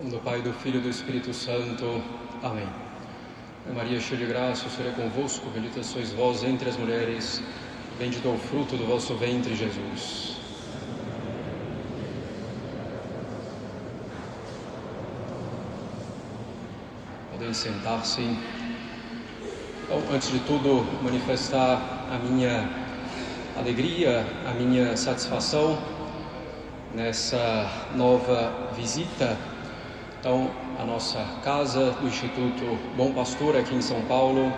do Pai, do Filho e do Espírito Santo. Amém. Maria, cheia de graça, o Senhor é convosco, bendita sois vós entre as mulheres, bendito é o fruto do vosso ventre, Jesus. Podem sentar-se. Então, antes de tudo, manifestar a minha alegria, a minha satisfação nessa nova visita. Então, a nossa casa do Instituto Bom Pastor aqui em São Paulo.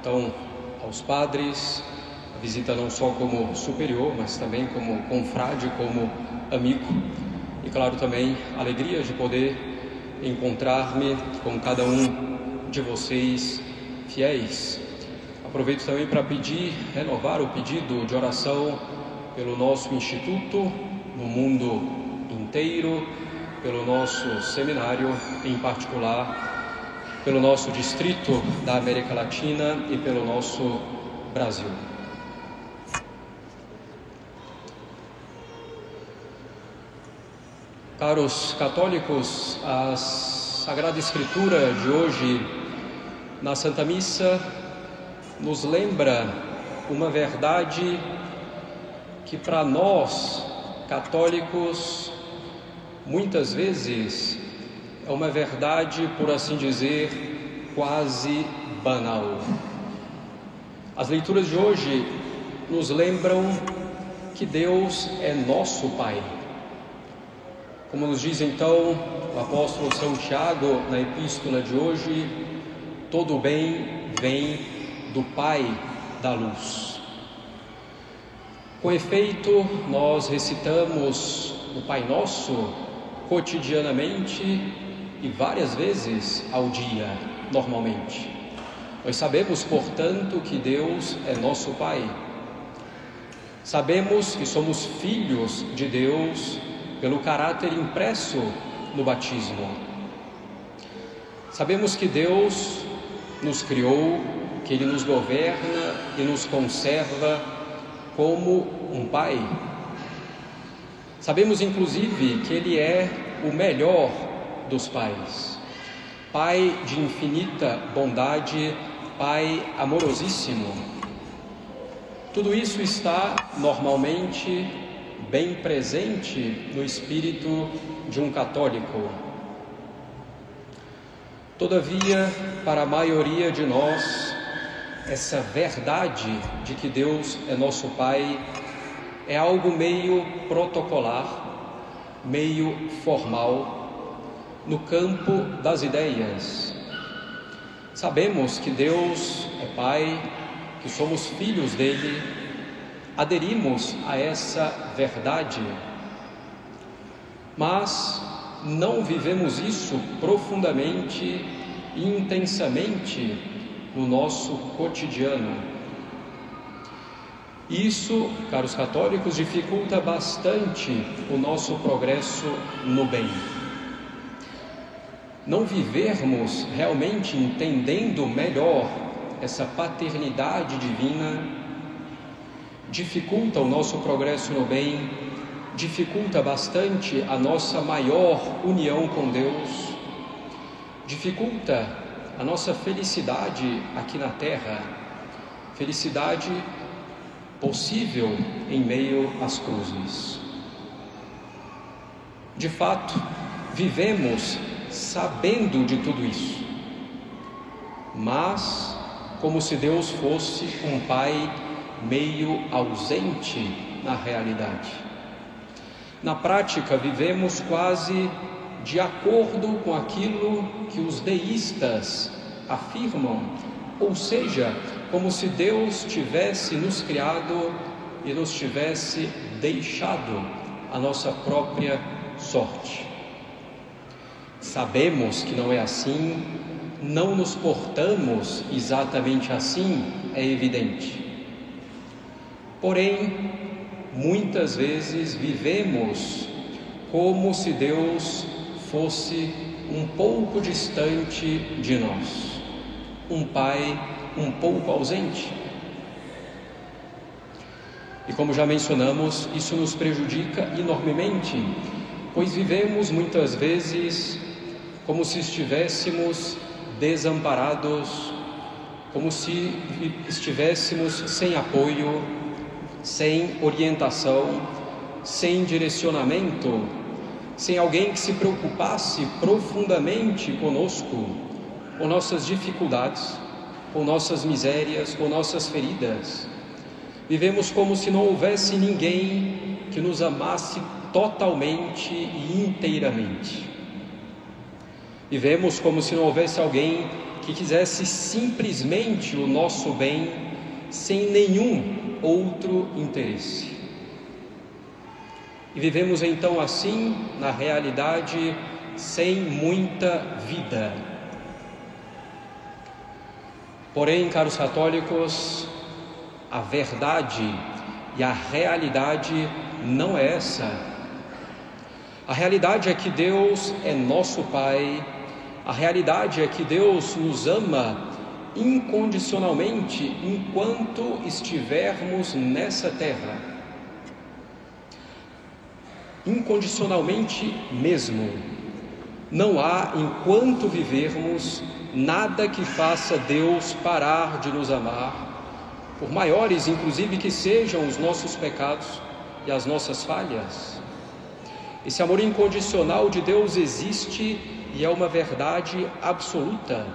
Então, aos padres, a visita não só como superior, mas também como confrade, como amigo. E claro também a alegria de poder encontrar-me com cada um de vocês fiéis. Aproveito também para pedir, renovar o pedido de oração pelo nosso instituto no mundo inteiro, pelo nosso seminário, em particular, pelo nosso distrito da América Latina e pelo nosso Brasil. Caros católicos, a Sagrada Escritura de hoje, na Santa Missa, nos lembra uma verdade que para nós católicos muitas vezes é uma verdade, por assim dizer, quase banal. As leituras de hoje nos lembram que Deus é nosso Pai. Como nos diz então o apóstolo São Tiago na epístola de hoje, todo bem vem do Pai da luz. Com efeito, nós recitamos o Pai Nosso cotidianamente e várias vezes ao dia, normalmente. Nós sabemos, portanto, que Deus é nosso Pai. Sabemos que somos filhos de Deus pelo caráter impresso no batismo. Sabemos que Deus nos criou, que Ele nos governa e nos conserva como um pai. Sabemos inclusive que ele é o melhor dos pais, pai de infinita bondade, pai amorosíssimo. Tudo isso está normalmente bem presente no espírito de um católico. Todavia, para a maioria de nós, essa verdade de que Deus é nosso Pai é algo meio protocolar, meio formal, no campo das ideias. Sabemos que Deus é Pai, que somos filhos dele, aderimos a essa verdade, mas não vivemos isso profundamente e intensamente no nosso cotidiano. Isso, caros católicos, dificulta bastante o nosso progresso no bem. Não vivermos realmente entendendo melhor essa paternidade divina dificulta o nosso progresso no bem, dificulta bastante a nossa maior união com Deus, dificulta a nossa felicidade aqui na terra, felicidade possível em meio às cruzes. De fato, vivemos sabendo de tudo isso, mas como se Deus fosse um pai meio ausente na realidade. Na prática, vivemos quase de acordo com aquilo que os deístas afirmam, ou seja, como se Deus tivesse nos criado e nos tivesse deixado a nossa própria sorte. Sabemos que não é assim, não nos portamos exatamente assim, é evidente. Porém, muitas vezes vivemos como se Deus fosse um pouco distante de nós, um pai um pouco ausente. E como já mencionamos, isso nos prejudica enormemente, pois vivemos muitas vezes como se estivéssemos desamparados, como se estivéssemos sem apoio, sem orientação, sem direcionamento, sem alguém que se preocupasse profundamente conosco, com nossas dificuldades, com nossas misérias, com nossas feridas. Vivemos como se não houvesse ninguém que nos amasse totalmente e inteiramente. Vivemos como se não houvesse alguém que quisesse simplesmente o nosso bem sem nenhum outro interesse. E vivemos então assim, na realidade, sem muita vida. Porém, caros católicos, a verdade e a realidade não é essa. A realidade é que Deus é nosso Pai a realidade é que Deus nos ama incondicionalmente enquanto estivermos nessa terra. Incondicionalmente mesmo. Não há, enquanto vivermos, nada que faça Deus parar de nos amar, por maiores, inclusive, que sejam os nossos pecados e as nossas falhas. Esse amor incondicional de Deus existe e é uma verdade absoluta.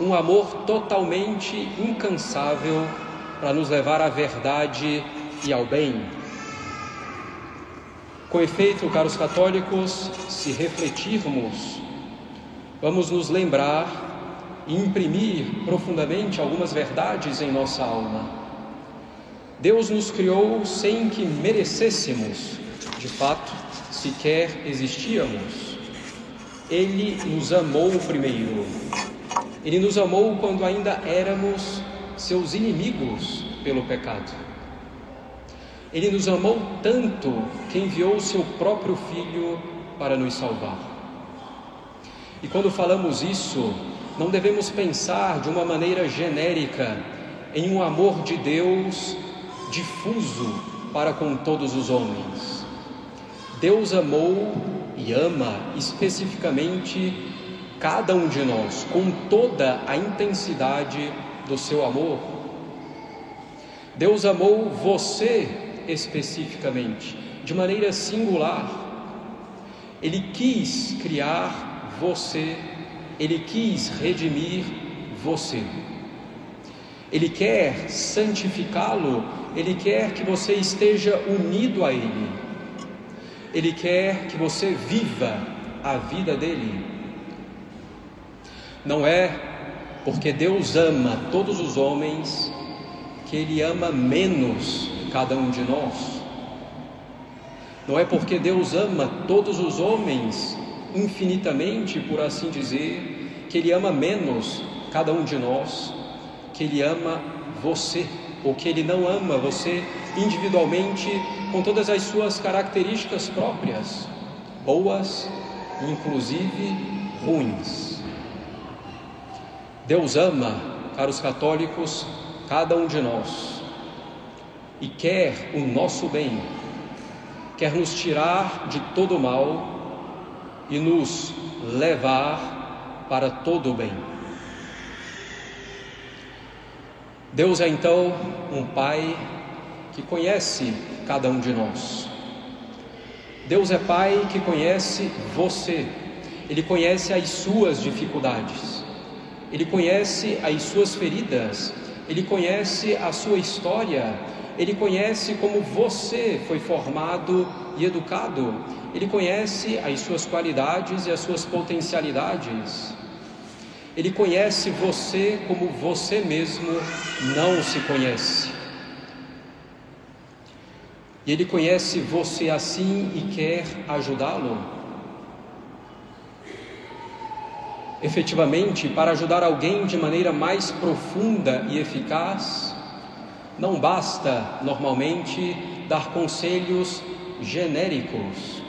Um amor totalmente incansável para nos levar à verdade e ao bem. Com efeito, caros católicos, se refletirmos, vamos nos lembrar e imprimir profundamente algumas verdades em nossa alma. Deus nos criou sem que merecêssemos, de fato, sequer existíamos. Ele nos amou primeiro. Ele nos amou quando ainda éramos seus inimigos pelo pecado. Ele nos amou tanto que enviou o seu próprio Filho para nos salvar. E quando falamos isso, não devemos pensar de uma maneira genérica em um amor de Deus difuso para com todos os homens. Deus amou e ama especificamente cada um de nós com toda a intensidade do seu amor. Deus amou você especificamente, de maneira singular. Ele quis criar você, ele quis redimir você. Ele quer santificá-lo, ele quer que você esteja unido a ele. Ele quer que você viva a vida dele. Não é porque Deus ama todos os homens que Ele ama menos cada um de nós. Não é porque Deus ama todos os homens infinitamente, por assim dizer, que Ele ama menos cada um de nós, que Ele ama você, ou que Ele não ama você individualmente com todas as suas características próprias, boas, inclusive ruins. Deus ama, caros católicos, cada um de nós e quer o nosso bem, quer nos tirar de todo o mal e nos levar para todo o bem. Deus é então um Pai que conhece cada um de nós. Deus é Pai que conhece você, Ele conhece as suas dificuldades, Ele conhece as suas feridas, Ele conhece a sua história, Ele conhece como você foi formado e educado, Ele conhece as suas qualidades e as suas potencialidades. Ele conhece você como você mesmo não se conhece. E Ele conhece você assim e quer ajudá-lo. Efetivamente, para ajudar alguém de maneira mais profunda e eficaz, não basta normalmente dar conselhos genéricos.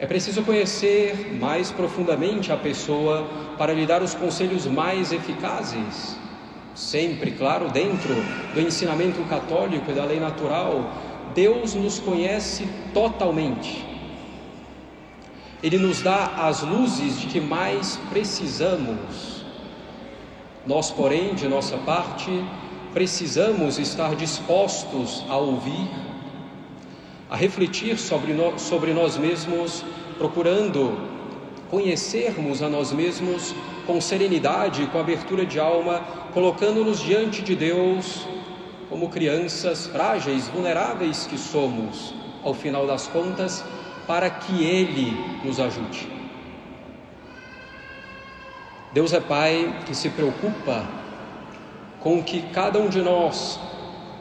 É preciso conhecer mais profundamente a pessoa para lhe dar os conselhos mais eficazes. Sempre, claro, dentro do ensinamento católico e da lei natural, Deus nos conhece totalmente. Ele nos dá as luzes de que mais precisamos. Nós, porém, de nossa parte, precisamos estar dispostos a ouvir, a refletir sobre, no, sobre nós mesmos, procurando conhecermos a nós mesmos com serenidade, com abertura de alma, colocando-nos diante de Deus como crianças frágeis, vulneráveis que somos, ao final das contas, para que Ele nos ajude. Deus é Pai que se preocupa com o que cada um de nós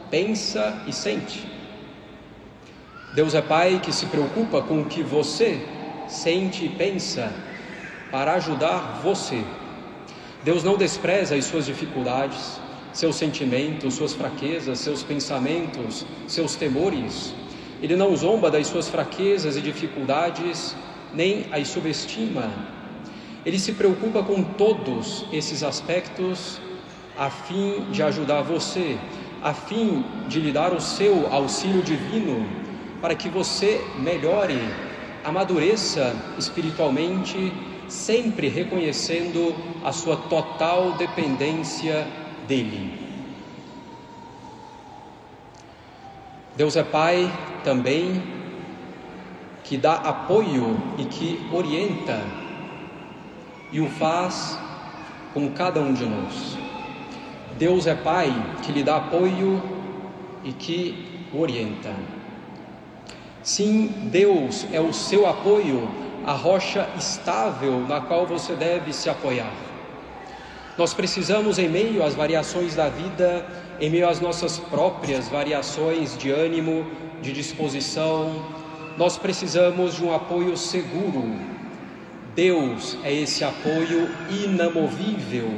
pensa e sente. Deus é Pai que se preocupa com o que você sente e pensa para ajudar você. Deus não despreza as suas dificuldades, seus sentimentos, suas fraquezas, seus pensamentos, seus temores. Ele não zomba das suas fraquezas e dificuldades, nem as subestima. Ele se preocupa com todos esses aspectos a fim de ajudar você, a fim de lhe dar o seu auxílio divino, para que você melhore, amadureça espiritualmente, sempre reconhecendo a sua total dependência dele. Deus é Pai também que dá apoio e que orienta e o faz com cada um de nós. Deus é Pai que lhe dá apoio e que orienta. Sim, Deus é o seu apoio, a rocha estável na qual você deve se apoiar. Nós precisamos, em meio às variações da vida, em meio às nossas próprias variações de ânimo, de disposição, nós precisamos de um apoio seguro. Deus é esse apoio inamovível,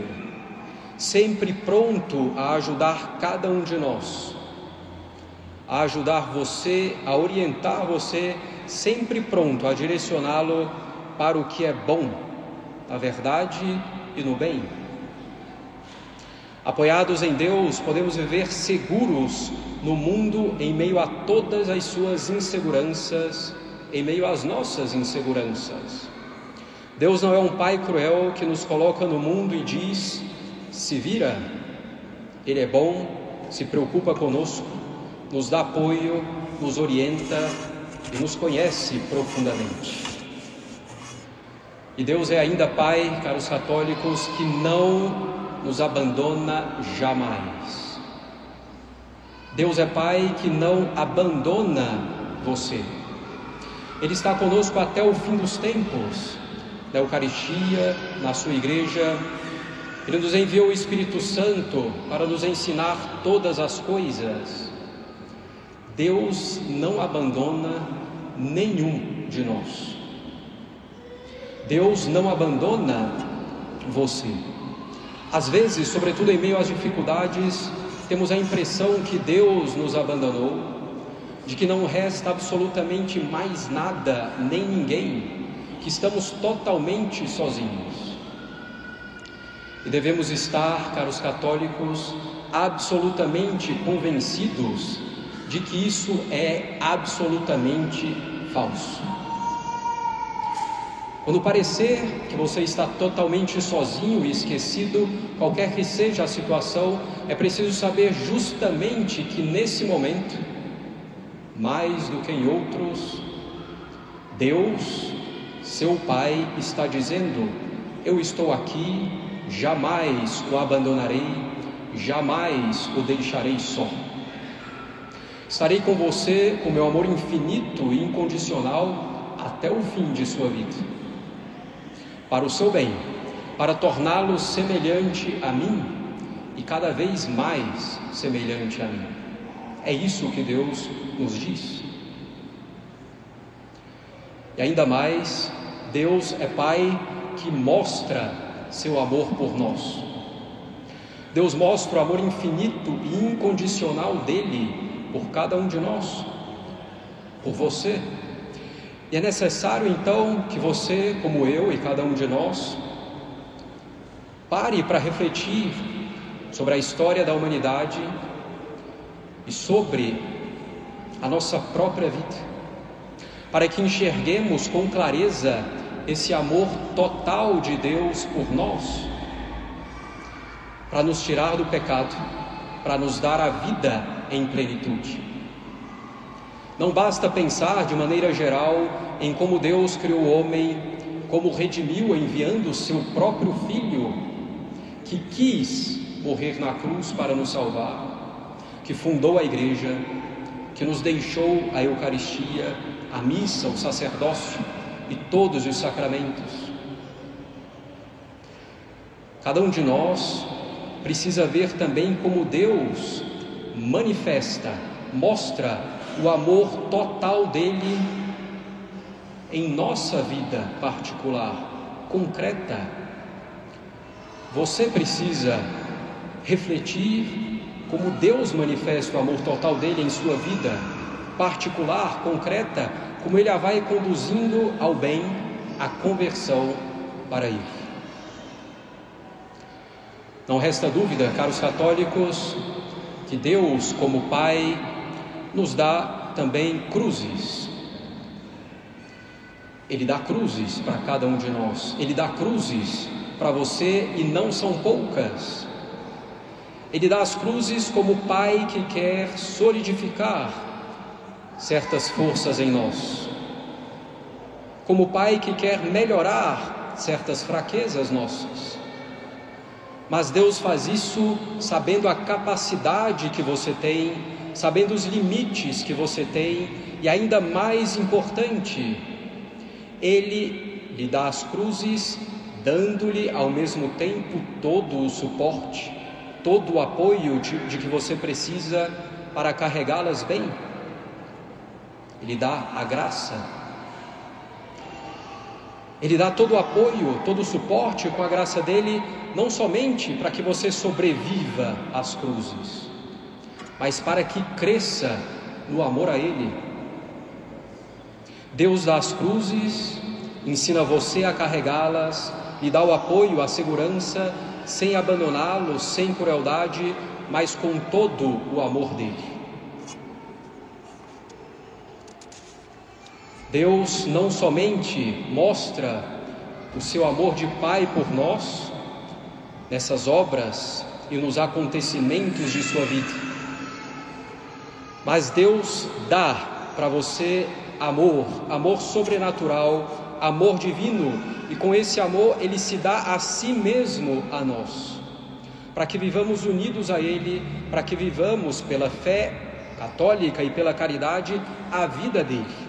sempre pronto a ajudar cada um de nós, a ajudar você, a orientar você, sempre pronto a direcioná-lo para o que é bom, na verdade e no bem. Apoiados em Deus, podemos viver seguros no mundo em meio a todas as suas inseguranças, em meio às nossas inseguranças. Deus não é um pai cruel que nos coloca no mundo e diz: se vira. Ele é bom, se preocupa conosco, nos dá apoio, nos orienta e nos conhece profundamente. E Deus é ainda Pai, caros católicos, que não nos abandona jamais. Deus é Pai que não abandona você. Ele está conosco até o fim dos tempos, na Eucaristia, na sua igreja. Ele nos enviou o Espírito Santo para nos ensinar todas as coisas. Deus não abandona nenhum de nós. Deus não abandona você. Às vezes, sobretudo em meio às dificuldades, temos a impressão que Deus nos abandonou, de que não resta absolutamente mais nada, nem ninguém, que estamos totalmente sozinhos. E devemos estar, caros católicos, absolutamente convencidos de que isso é absolutamente falso. Quando parecer que você está totalmente sozinho e esquecido, qualquer que seja a situação, é preciso saber justamente que nesse momento, mais do que em outros, Deus, seu Pai, está dizendo: Eu estou aqui, jamais o abandonarei, jamais o deixarei só. Estarei com você com meu amor infinito e incondicional até o fim de sua vida para o seu bem, para torná-lo semelhante a mim e cada vez mais semelhante a mim. É isso que Deus nos diz. E ainda mais, Deus é Pai que mostra seu amor por nós. Deus mostra o amor infinito e incondicional dele por cada um de nós, por você, e é necessário então que você, como eu e cada um de nós, pare para refletir sobre a história da humanidade e sobre a nossa própria vida. para que enxerguemos com clareza esse amor total de Deus por nós, para nos tirar do pecado, para nos dar a vida em plenitude. Não basta pensar de maneira geral em como Deus criou o homem, como redimiu enviando seu próprio filho, que quis morrer na cruz para nos salvar, que fundou a igreja, que nos deixou a Eucaristia, a missa, o sacerdócio e todos os sacramentos. Cada um de nós precisa ver também como Deus manifesta, mostra o amor total dele em nossa vida particular, concreta. Você precisa refletir como Deus manifesta o amor total dele em sua vida particular, concreta, como ele a vai conduzindo ao bem, à conversão para ir. Não resta dúvida, caros católicos, que Deus, como Pai, nos dá também cruzes. Ele dá cruzes para cada um de nós, Ele dá cruzes para você e não são poucas. Ele dá as cruzes como Pai que quer solidificar certas forças em nós, como Pai que quer melhorar certas fraquezas nossas. Mas Deus faz isso sabendo a capacidade que você tem, sabendo os limites que você tem, e ainda mais importante, Ele lhe dá as cruzes, dando-lhe ao mesmo tempo todo o suporte, todo o apoio de, de que você precisa para carregá-las bem. Ele dá a graça. Ele dá todo o apoio, todo o suporte com a graça dele, não somente para que você sobreviva às cruzes, mas para que cresça no amor a Ele. Deus dá as cruzes, ensina você a carregá-las, lhe dá o apoio, a segurança, sem abandoná-lo, sem crueldade, mas com todo o amor dele. Deus não somente mostra o seu amor de Pai por nós, nessas obras e nos acontecimentos de sua vida, mas Deus dá para você amor, amor sobrenatural, amor divino, e com esse amor ele se dá a si mesmo a nós, para que vivamos unidos a Ele, para que vivamos pela fé católica e pela caridade a vida dele.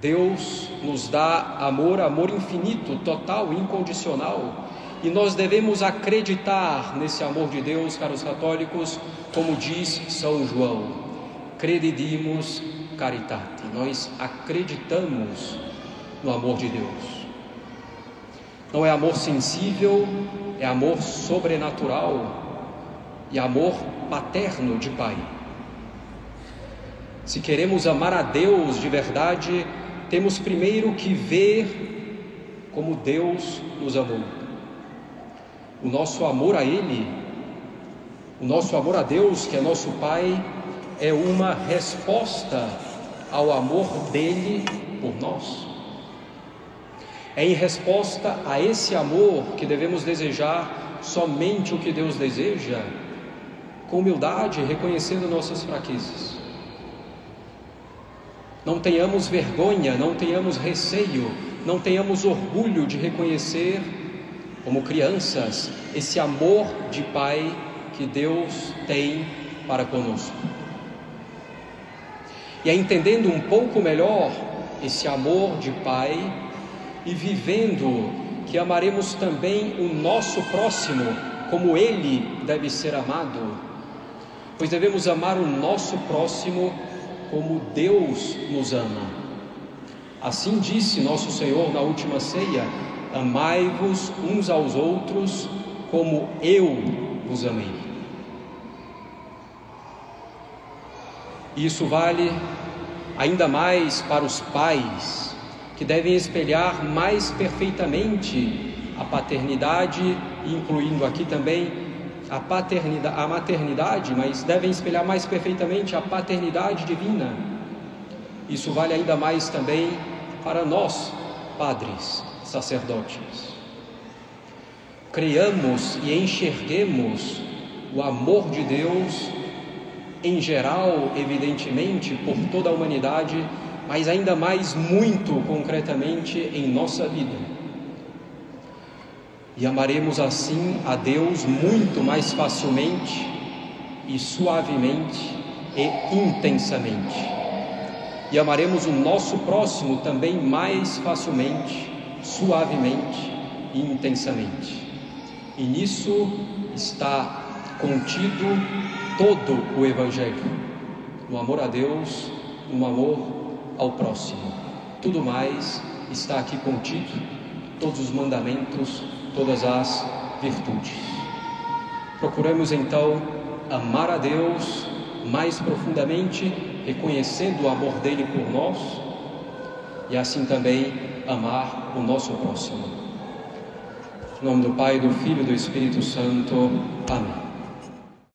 Deus nos dá amor, amor infinito, total, incondicional, e nós devemos acreditar nesse amor de Deus, caros católicos, como diz São João: credidimus caritate. Nós acreditamos no amor de Deus. Não é amor sensível, é amor sobrenatural e amor paterno de Pai. Se queremos amar a Deus de verdade, temos primeiro que ver como Deus nos amou. O nosso amor a Ele, o nosso amor a Deus, que é nosso Pai, é uma resposta ao amor dele por nós. É em resposta a esse amor que devemos desejar somente o que Deus deseja, com humildade, reconhecendo nossas fraquezas. Não tenhamos vergonha, não tenhamos receio, não tenhamos orgulho de reconhecer, como crianças, esse amor de Pai que Deus tem para conosco. E é entendendo um pouco melhor esse amor de Pai e vivendo que amaremos também o nosso próximo como ele deve ser amado, pois devemos amar o nosso próximo como Deus nos ama. Assim disse nosso Senhor na última ceia: Amai-vos uns aos outros como eu vos amei. Isso vale ainda mais para os pais, que devem espelhar mais perfeitamente a paternidade, incluindo aqui também a paternidade, a maternidade, mas devem espelhar mais perfeitamente a paternidade divina. Isso vale ainda mais também para nós, padres, sacerdotes. Creamos e enxerguemos o amor de Deus em geral, evidentemente, por toda a humanidade, mas ainda mais muito concretamente em nossa vida. E amaremos assim a Deus muito mais facilmente e suavemente e intensamente. E amaremos o nosso próximo também mais facilmente, suavemente e intensamente. E nisso está contido todo o Evangelho, no amor a Deus, no amor ao próximo. Tudo mais está aqui contido, todos os mandamentos, todas as virtudes. Procuramos então amar a Deus mais profundamente, reconhecendo o amor dele por nós e assim também amar o nosso próximo. Em nome do Pai, do Filho e do Espírito Santo. Amém.